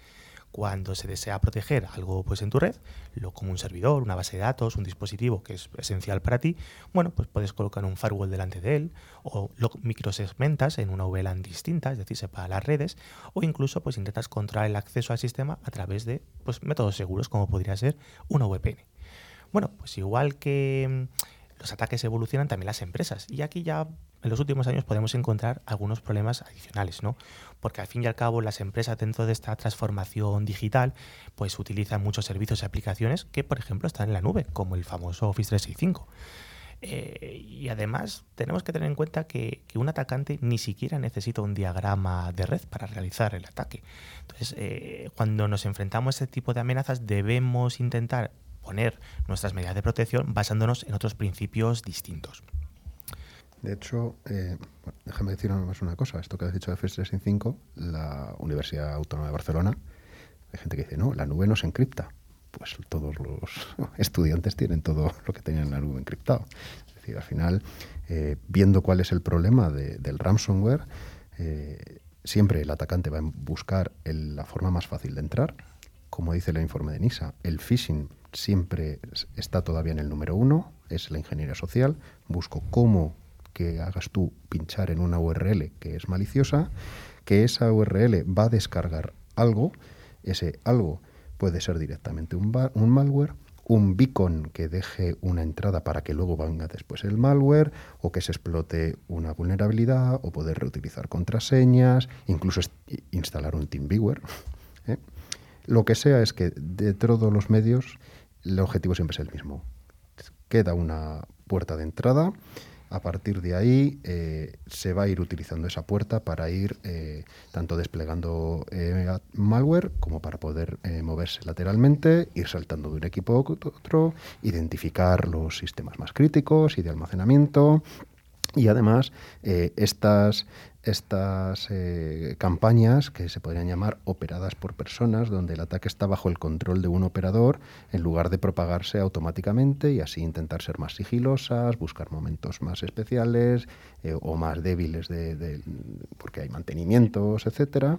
Cuando se desea proteger algo pues, en tu red, lo como un servidor, una base de datos, un dispositivo que es esencial para ti, bueno, pues puedes colocar un firewall delante de él o lo microsegmentas en una VLAN distinta, es decir, separa las redes, o incluso pues intentas controlar el acceso al sistema a través de pues, métodos seguros como podría ser una VPN. Bueno, pues igual que mm, los ataques evolucionan también las empresas y aquí ya en los últimos años podemos encontrar algunos problemas adicionales, ¿no? Porque al fin y al cabo las empresas dentro de esta transformación digital pues utilizan muchos servicios y aplicaciones que, por ejemplo, están en la nube, como el famoso Office 365. Eh, y además tenemos que tener en cuenta que, un atacante ni siquiera necesita un diagrama de red para realizar el ataque. Entonces, eh, cuando nos enfrentamos a este tipo de amenazas debemos intentar poner nuestras medidas de protección basándonos en otros principios distintos. De hecho, eh, déjame decir más una cosa. Esto que has dicho de FS 365, la Universidad Autónoma de Barcelona, hay gente que dice, no, la nube no se encripta. Pues todos los estudiantes tienen todo lo que tenían en la nube encriptado. Es decir, al final, eh, viendo cuál es el problema del ransomware, eh, siempre el atacante va a buscar la forma más fácil de entrar. Como dice el informe de NISA, el phishing siempre está todavía en el número uno, es la ingeniería social. Busco cómo que hagas tú pinchar en una URL que es maliciosa, que esa URL va a descargar algo, ese algo puede ser directamente un, malware, un beacon que deje una entrada para que luego venga después el malware, o que se explote una vulnerabilidad, o poder reutilizar contraseñas, incluso instalar un TeamViewer. ¿eh? Lo que sea es que de todos los medios el objetivo siempre es el mismo. Queda una puerta de entrada a partir de ahí eh, se va a ir utilizando esa puerta para ir eh, tanto desplegando eh, malware como para poder moverse lateralmente, ir saltando de un equipo a otro, identificar los sistemas más críticos y de almacenamiento. Y además, estas estas eh, campañas que se podrían llamar operadas por personas, donde el ataque está bajo el control de un operador en lugar de propagarse automáticamente y así intentar ser más sigilosas, buscar momentos más especiales eh, o más débiles de, porque hay mantenimientos, etcétera.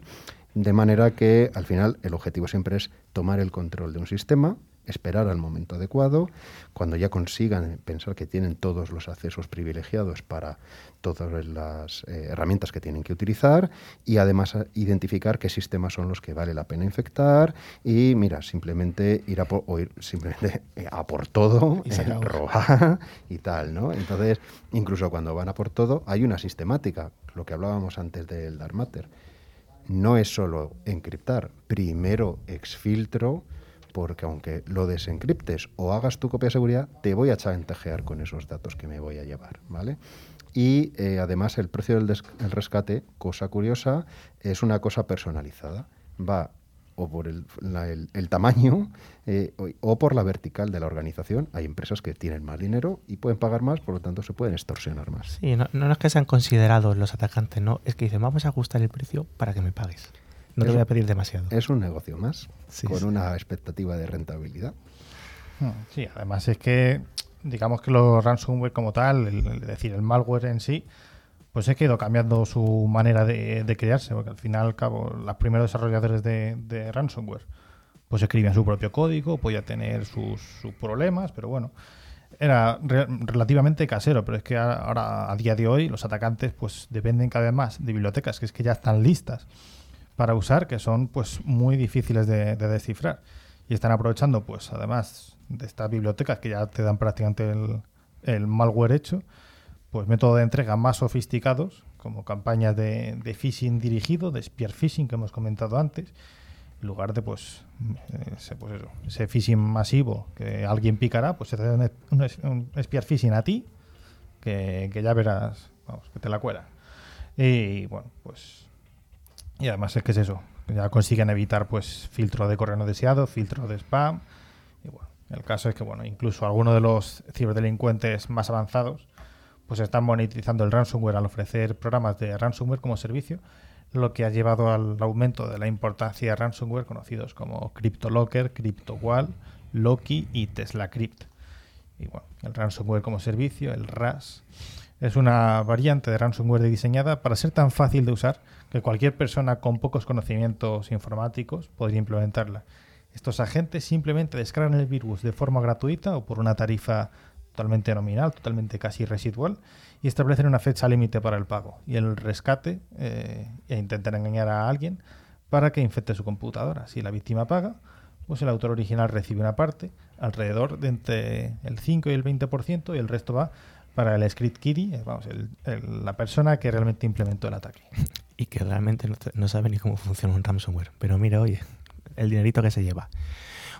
De manera que al final el objetivo siempre es tomar el control de un sistema esperar al momento adecuado, cuando ya consigan pensar que tienen todos los accesos privilegiados para todas las eh, herramientas que tienen que utilizar y además identificar qué sistemas son los que vale la pena infectar y mira, simplemente ir a por, simplemente a por todo, y eh, robar y tal, ¿no? Entonces, incluso cuando van a por todo, hay una sistemática, lo que hablábamos antes del Dark Matter. No es solo encriptar, primero exfiltro, porque aunque lo desencriptes o hagas tu copia de seguridad, te voy a chantajear con esos datos que me voy a llevar, ¿vale? Y eh, además el precio del rescate, cosa curiosa, es una cosa personalizada. Va o por el, tamaño eh, o, por la vertical de la organización. Hay empresas que tienen más dinero y pueden pagar más, por lo tanto se pueden extorsionar más. Sí, no, no es que sean considerados los atacantes, no, es que dicen vamos a ajustar el precio para que me pagues. No te voy a pedir demasiado. Es un negocio más, con una expectativa de rentabilidad. Hmm, sí, además es que, digamos que los ransomware como tal, es decir, el malware en sí, pues es que ha ido cambiando su manera de, crearse, porque al final, al cabo, los primeros desarrolladores de, ransomware, pues escribían su propio código, podía tener sus, problemas, pero bueno, era relativamente casero, pero es que ahora, a día de hoy, los atacantes, pues dependen cada vez más de bibliotecas, que es que ya están listas para usar que son pues muy difíciles de, descifrar. Y están aprovechando, pues además de estas bibliotecas que ya te dan prácticamente el, malware hecho, pues métodos de entrega más sofisticados, como campañas de, phishing dirigido, de spear phishing que hemos comentado antes, en lugar de pues, ese, pues ese phishing masivo que alguien picará, pues se te da un, spear phishing a ti, que, que, ya verás, vamos, que te la cuela. Y bueno, pues. Y además es que es eso. Ya consiguen evitar pues filtro de correo no deseado, filtro de spam. Y bueno, el caso es que bueno, incluso algunos de los ciberdelincuentes más avanzados pues están monetizando el ransomware al ofrecer programas de ransomware como servicio, lo que ha llevado al aumento de la importancia de ransomware conocidos como CryptoLocker, CryptoWall, Loki y Tesla Crypt. Y bueno, el ransomware como servicio, el RAS, es una variante de ransomware diseñada para ser tan fácil de usar que cualquier persona con pocos conocimientos informáticos podría implementarla. Estos agentes simplemente descargan el virus de forma gratuita o por una tarifa totalmente nominal, totalmente casi residual, y establecen una fecha límite para el pago y el rescate eh, e intentan engañar a alguien para que infecte su computadora. Si la víctima paga, pues el autor original recibe una parte, alrededor de entre el 5 y el 20%, y el resto va para el script kiddie, eh, vamos, la persona que realmente implementó el ataque. Y que realmente no, sabe ni cómo funciona un ransomware. Pero mira, oye, el dinerito que se lleva.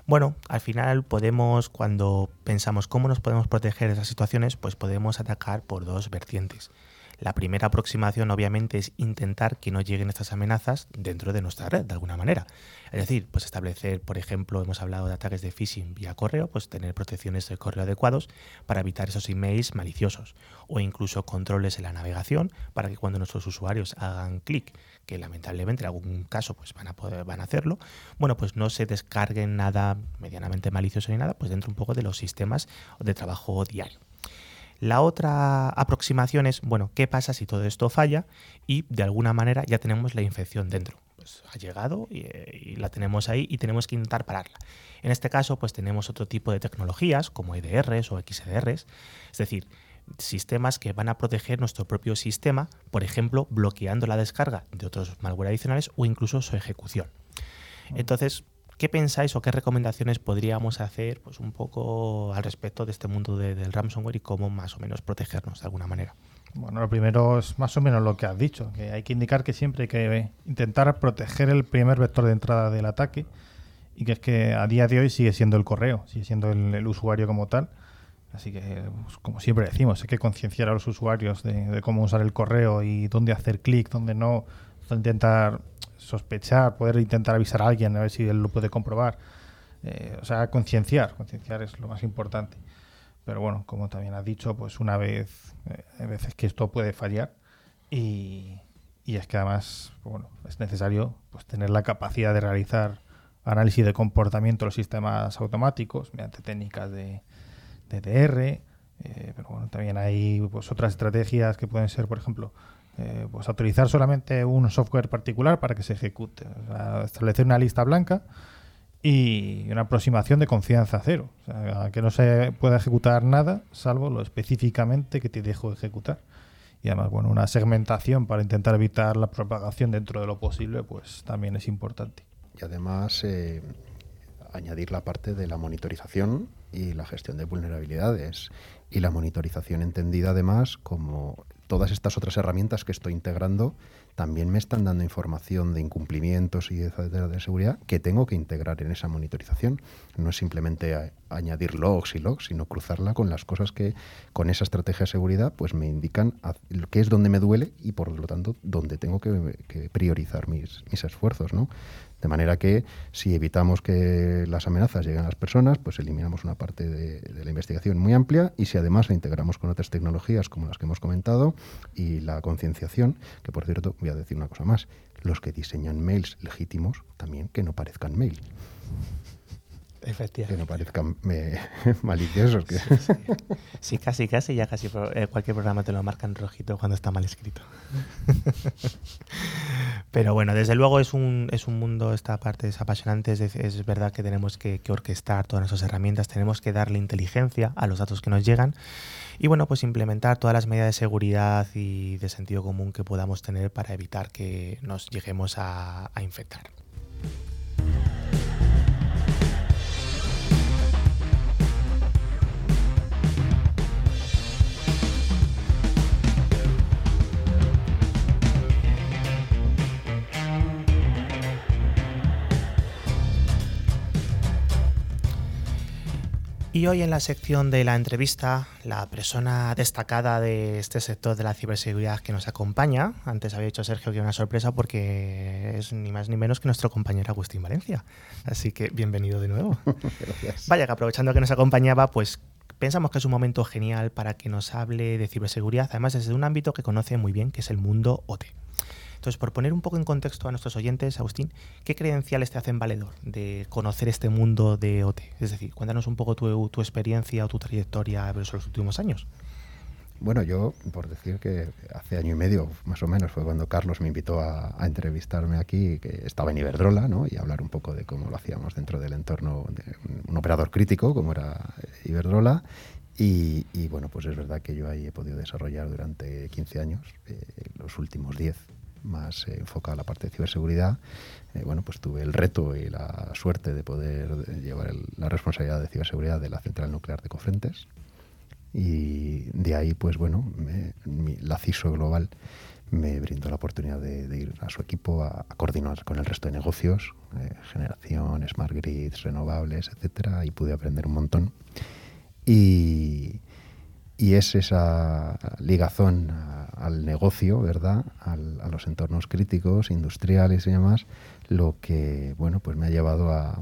Bueno, al final podemos, cuando pensamos cómo nos podemos proteger de esas situaciones, pues podemos atacar por dos vertientes. La primera aproximación obviamente es intentar que no lleguen estas amenazas dentro de nuestra red de alguna manera. Es decir, pues establecer, por ejemplo, hemos hablado de ataques de phishing vía correo, pues tener protecciones de correo adecuados para evitar esos emails maliciosos o incluso controles en la navegación para que cuando nuestros usuarios hagan clic, que lamentablemente en algún caso pues van a poder van a hacerlo, bueno, pues no se descarguen nada medianamente malicioso ni nada, pues dentro un poco de los sistemas de trabajo diario. La otra aproximación es, bueno, ¿qué pasa si todo esto falla y de alguna manera ya tenemos la infección dentro? Pues ha llegado y, la tenemos ahí y tenemos que intentar pararla. En este caso, pues tenemos otro tipo de tecnologías como EDRs o XDRs, es decir, sistemas que van a proteger nuestro propio sistema, por ejemplo, bloqueando la descarga de otros malware adicionales o incluso su ejecución. Entonces, ¿Qué pensáis o qué recomendaciones podríamos hacer pues, un poco al respecto de este mundo del ransomware y cómo más o menos protegernos de alguna manera? Bueno, lo primero es más o menos lo que has dicho, que hay que indicar que siempre hay que intentar proteger el primer vector de entrada del ataque y que es que a día de hoy sigue siendo el correo, sigue siendo el, usuario como tal. Así que, pues, como siempre decimos, hay que concienciar a los usuarios de, de, cómo usar el correo y dónde hacer clic, dónde no, intentar sospechar, poder intentar avisar a alguien a ver si él lo puede comprobar. Eh, o sea, concienciar, concienciar es lo más importante. Pero bueno, como también has dicho, pues una vez, eh, hay veces que esto puede fallar y, y es que además, bueno, es necesario pues tener la capacidad de realizar análisis de comportamiento de los sistemas automáticos mediante técnicas de, de DR, eh, pero bueno, también hay pues otras estrategias que pueden ser, por ejemplo, eh, pues autorizar solamente un software particular para que se ejecute. establecer una lista blanca y una aproximación de confianza cero. O sea, que no se pueda ejecutar nada salvo lo específicamente que te dejo ejecutar. Y además, bueno, una segmentación para intentar evitar la propagación dentro de lo posible, pues también es importante. Y además, eh, añadir la parte de la monitorización y la gestión de vulnerabilidades. Y la monitorización entendida además como todas estas otras herramientas que estoy integrando también me están dando información de incumplimientos y de, seguridad que tengo que integrar en esa monitorización. No es simplemente añadir logs y logs, sino cruzarla con las cosas que con esa estrategia de seguridad pues me indican qué es donde me duele y por lo tanto dónde tengo que, que priorizar mis, mis esfuerzos. ¿no? De manera que si evitamos que las amenazas lleguen a las personas, pues eliminamos una parte de, la investigación muy amplia y si además la integramos con otras tecnologías como las que hemos comentado y la concienciación, que por cierto voy a decir una cosa más, los que diseñan mails legítimos también que no parezcan mail. Que no parezcan maliciosos. Sí, casi, casi, ya casi eh, cualquier programa te lo marca en rojito cuando está mal escrito. Pero bueno, desde luego es un, es un mundo, esta parte es apasionante, es, verdad que tenemos que, que, orquestar todas nuestras herramientas, tenemos que darle inteligencia a los datos que nos llegan y bueno, pues implementar todas las medidas de seguridad y de sentido común que podamos tener para evitar que nos lleguemos a infectar. Y hoy en la sección de la entrevista, la persona destacada de este sector de la ciberseguridad que nos acompaña, antes había dicho Sergio que una sorpresa porque es ni más ni menos que nuestro compañero Agustín Valencia. Así que bienvenido de nuevo. Gracias. Vaya que aprovechando que nos acompañaba, pues pensamos que es un momento genial para que nos hable de ciberseguridad, además desde un ámbito que conoce muy bien, que es el mundo OT. Entonces, por poner un poco en contexto a nuestros oyentes, Agustín, ¿qué credenciales te hacen valedor de conocer este mundo de OT? Es decir, cuéntanos un poco tu, experiencia o tu trayectoria en los últimos años. Bueno, yo, por decir que hace año y medio, más o menos, fue cuando Carlos me invitó a, entrevistarme aquí, que estaba en Iberdrola, ¿no? Y hablar un poco de cómo lo hacíamos dentro del entorno de un operador crítico, como era Iberdrola. Y, y, bueno, pues es verdad que yo ahí he podido desarrollar durante 15 años, eh, los últimos 10 más eh, enfocado a la parte de ciberseguridad, eh, bueno, pues tuve el reto y la suerte de poder llevar el, la responsabilidad de ciberseguridad de la central nuclear de Cofrentes. Y de ahí, pues bueno, me, mi, la CISO Global me brindó la oportunidad de, de ir a su equipo a, a, coordinar con el resto de negocios, eh, generación, smart grids, renovables, etcétera, y pude aprender un montón. Y, y es esa ligazón al negocio, ¿verdad? Al, a los entornos críticos, industriales y demás, lo que, bueno, pues me ha llevado a,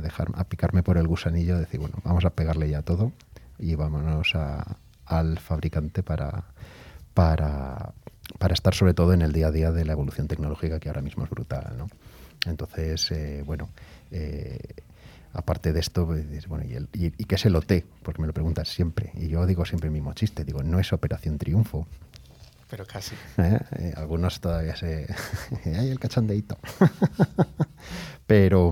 dejar, a picarme por el gusanillo, de decir, bueno, vamos a pegarle ya todo y vámonos a, al fabricante para, para, para estar sobre todo en el día a día de la evolución tecnológica que ahora mismo es brutal, ¿no? Entonces, eh, bueno, eh, aparte de esto, pues, bueno, ¿y, el, y, y, qué es el OT? Porque me lo preguntas siempre. Y yo digo siempre el mismo chiste, digo, no es Operación Triunfo. Pero casi. ¿Eh? Eh, algunos todavía se... ¡Ay, el cachondeito! pero,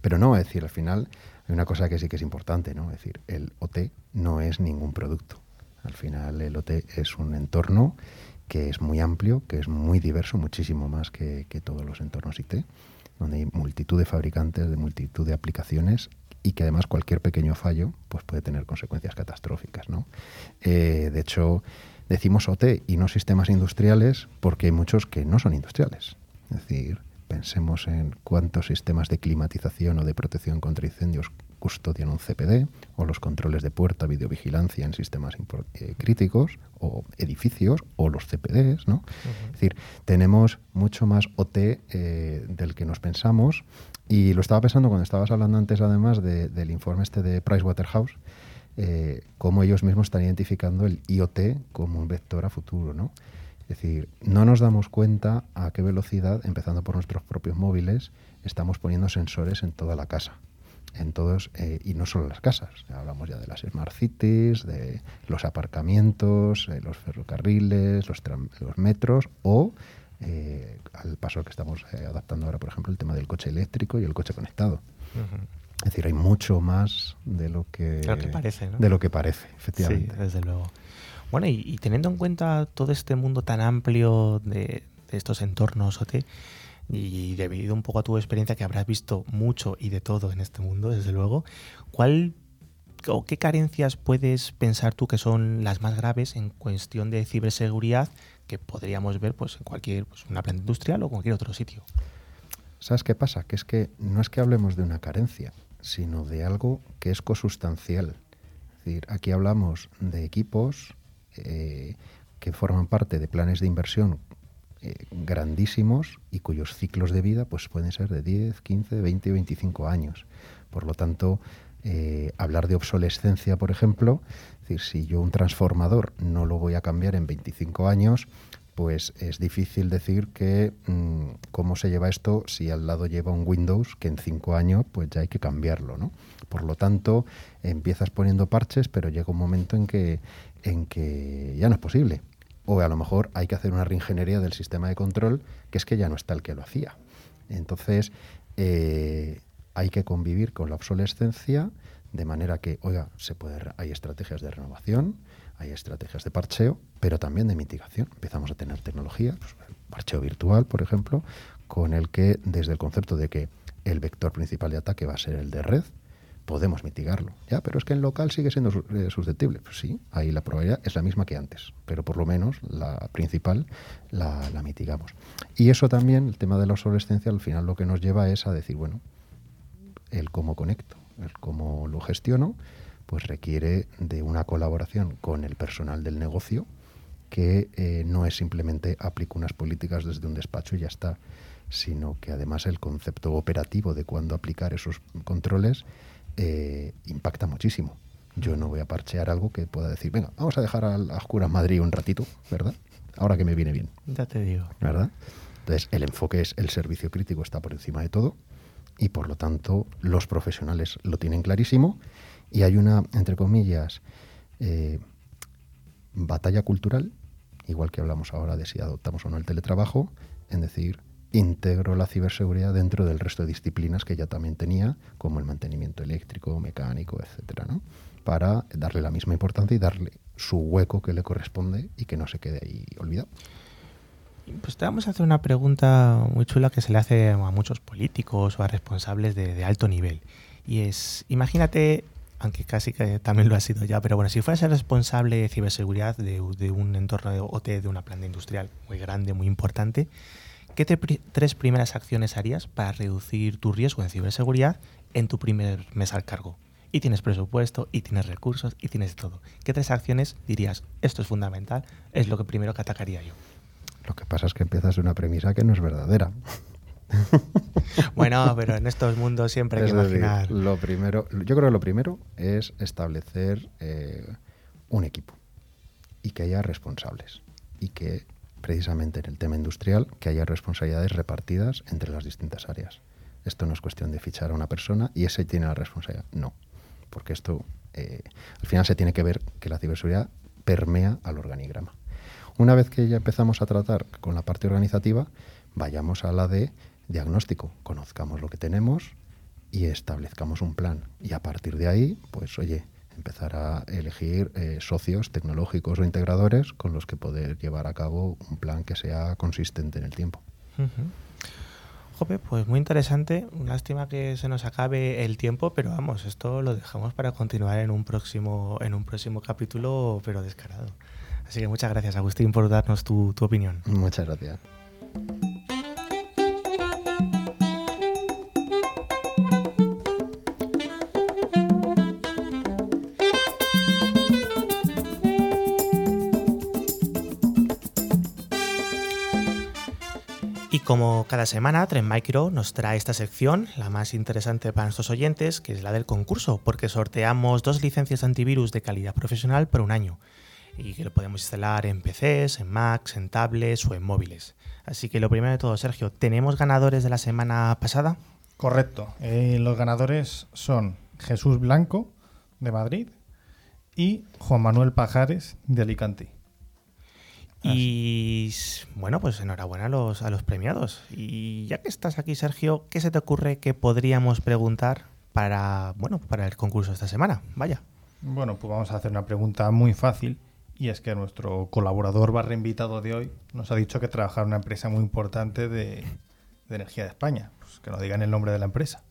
pero no, es decir, al final hay una cosa que sí que es importante, ¿no? Es decir, el OT no es ningún producto. Al final el OT es un entorno que es muy amplio, que es muy diverso, muchísimo más que, que todos los entornos IT donde hay multitud de fabricantes, de multitud de aplicaciones y que además cualquier pequeño fallo pues puede tener consecuencias catastróficas. ¿no? Eh, de hecho, decimos OT y no sistemas industriales porque hay muchos que no son industriales. Es decir, pensemos en cuántos sistemas de climatización o de protección contra incendios custodian un CPD, o los controles de puerta, videovigilancia en sistemas eh, críticos, o edificios, o los CPDs, ¿no? Uh -huh. Es decir, tenemos mucho más OT eh, del que nos pensamos, y lo estaba pensando cuando estabas hablando antes, además, de, del informe este de Pricewaterhouse, eh, cómo ellos mismos están identificando el IoT como un vector a futuro, ¿no? Es decir, no nos damos cuenta a qué velocidad, empezando por nuestros propios móviles, estamos poniendo sensores en toda la casa en todos, eh, y no solo las casas, hablamos ya de las smart cities, de los aparcamientos, eh, los ferrocarriles, los, los metros o eh, al paso que estamos adaptando ahora, por ejemplo, el tema del coche eléctrico y el coche conectado. Uh -huh. Es decir, hay mucho más de lo que, lo que parece, ¿no? de lo que parece, efectivamente. Sí, desde luego. Bueno, y, y, teniendo en cuenta todo este mundo tan amplio de, de estos entornos OT, y debido un poco a tu experiencia que habrás visto mucho y de todo en este mundo, desde luego, ¿cuál o qué carencias puedes pensar tú que son las más graves en cuestión de ciberseguridad que podríamos ver pues en cualquier pues, una planta industrial o cualquier otro sitio? ¿Sabes qué pasa? Que es que no es que hablemos de una carencia, sino de algo que es cosustancial. Es decir, aquí hablamos de equipos eh, que forman parte de planes de inversión eh, grandísimos y cuyos ciclos de vida pues, pueden ser de 10, 15, 20 25 años. Por lo tanto, eh, hablar de obsolescencia, por ejemplo, decir, si yo un transformador no lo voy a cambiar en 25 años, pues es difícil decir que mmm, cómo se lleva esto si al lado lleva un Windows que en 5 años pues ya hay que cambiarlo, ¿no? Por lo tanto, empiezas poniendo parches, pero llega un momento en que, en que ya no es posible o a lo mejor hay que hacer una reingeniería del sistema de control que es que ya no está el que lo hacía. Entonces, eh, hay que convivir con la obsolescencia de manera que, oiga, se hay estrategias de renovación, hay estrategias de parcheo, pero también de mitigación. Empezamos a tener tecnología, pues, parcheo virtual, por ejemplo, con el que desde el concepto de que el vector principal de ataque va a ser el de red, podemos mitigarlo. Ya, pero es que en local sigue siendo eh, susceptible. Pues sí, ahí la probabilidad es la misma que antes, pero por lo menos la principal la, mitigamos. Y eso también, el tema de la obsolescencia, al final lo que nos lleva es a decir, bueno, el cómo conecto, el cómo lo gestiono, pues requiere de una colaboración con el personal del negocio que eh, no es simplemente aplico unas políticas desde un despacho y ya está, sino que además el concepto operativo de cuándo aplicar esos controles eh, impacta muchísimo. Yo no voy a parchear algo que pueda decir, venga, vamos a dejar a la oscura Madrid un ratito, ¿verdad? Ahora que me viene bien. Ya te digo. ¿Verdad? Entonces, el enfoque es el servicio crítico está por encima de todo y por lo tanto los profesionales lo tienen clarísimo y hay una, entre comillas, eh, batalla cultural, igual que hablamos ahora de si adoptamos o no el teletrabajo, en decir, integro la ciberseguridad dentro del resto de disciplinas que ya también tenía, como el mantenimiento eléctrico, mecánico, etcétera, ¿no? Para darle la misma importancia y darle su hueco que le corresponde y que no se quede ahí olvidado. Pues te vamos a hacer una pregunta muy chula que se le hace a muchos políticos o a responsables de, de alto nivel. Y es, imagínate aunque casi que también lo ha sido ya, pero bueno, si fueras el responsable de ciberseguridad de, un entorno de OT, de una planta industrial muy grande, muy importante, ¿qué tres primeras acciones harías para reducir tu riesgo en ciberseguridad en tu primer mes al cargo? Y tienes presupuesto, y tienes recursos, y tienes todo. ¿Qué tres acciones dirías, esto es fundamental, es lo que primero que atacaría yo? Lo que pasa es que empiezas de una premisa que no es verdadera. bueno, pero en estos mundos siempre hay que imaginar. lo primero, yo creo que lo primero es establecer eh, un equipo y que haya responsables y que precisamente en el tema industrial que haya responsabilidades repartidas entre las distintas áreas. Esto no es cuestión de fichar a una persona y ese tiene la responsabilidad. No, porque esto eh, al final se tiene que ver que la ciberseguridad permea al organigrama. Una vez que ya empezamos a tratar con la parte organizativa, vayamos a la de diagnóstico, conozcamos lo que tenemos y establezcamos un plan. Y a partir de ahí, pues oye, empezar a elegir eh, socios tecnológicos o integradores con los que poder llevar a cabo un plan que sea consistente en el tiempo. Jope, pues muy interesante. Lástima que se nos acabe el tiempo, pero vamos, esto lo dejamos para continuar en un próximo, en un próximo capítulo, pero descarado. Así que muchas gracias, Agustín, por darnos tu, tu opinión. Muchas gracias. Como cada semana, Tren Micro nos trae esta sección, la más interesante para nuestros oyentes, que es la del concurso, porque sorteamos dos licencias antivirus de calidad profesional por un año y que lo podemos instalar en PCs, en Macs, en tablets o en móviles. Así que lo primero de todo, Sergio, ¿tenemos ganadores de la semana pasada? Correcto. Eh, los ganadores son Jesús Blanco, de Madrid, y Juan Manuel Pajares, de Alicante. Y bueno, pues enhorabuena a los, a los premiados. Y ya que estás aquí, Sergio, ¿qué se te ocurre que podríamos preguntar para, bueno, para el concurso de esta semana? Vaya. Bueno, pues vamos a hacer una pregunta muy fácil. Y es que nuestro colaborador barra invitado de hoy nos ha dicho que trabaja en una empresa muy importante de, energía de España. Pues que nos digan el nombre de la empresa.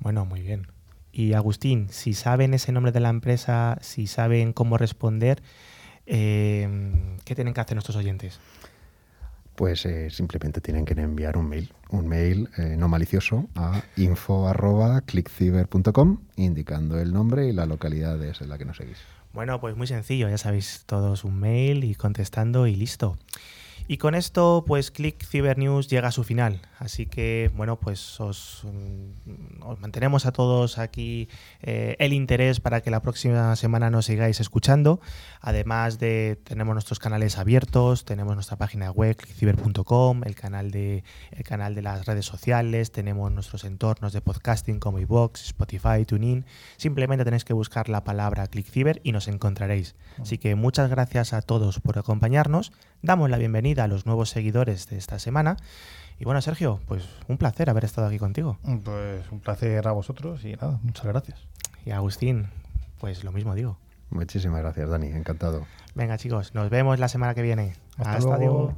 Bueno, muy bien. Y Agustín, si saben ese nombre de la empresa, si saben cómo responder, Em, ¿Qué tienen que hacer nuestros oyentes? Pues eh, simplemente tienen que enviar un mail, un mail eh, no malicioso a info.clickciber.com indicando el nombre y la localidad en la que nos seguís. Bueno, pues muy sencillo, ya sabéis todos un mail y contestando y listo. Y con esto, pues Click Cyber News llega a su final. Así que, bueno, pues os, mm, mantenemos a todos aquí eh, el interés para que la próxima semana nos sigáis escuchando. Además de, tenemos nuestros canales abiertos, tenemos nuestra página web, clickciber.com, el canal de el canal de las redes sociales, tenemos nuestros entornos de podcasting como iVoox, Spotify, TuneIn. Simplemente tenéis que buscar la palabra ClickCiber y nos encontraréis. Así que muchas gracias a todos por acompañarnos. Damos la bienvenida a los nuevos seguidores de esta semana. Y bueno, Sergio, pues un placer haber estado aquí contigo. Pues un placer a vosotros y nada, muchas gracias. Y Agustín, pues lo mismo digo. Muchísimas gracias, Dani, encantado. Venga, chicos, nos vemos la semana que viene. Hasta, luego.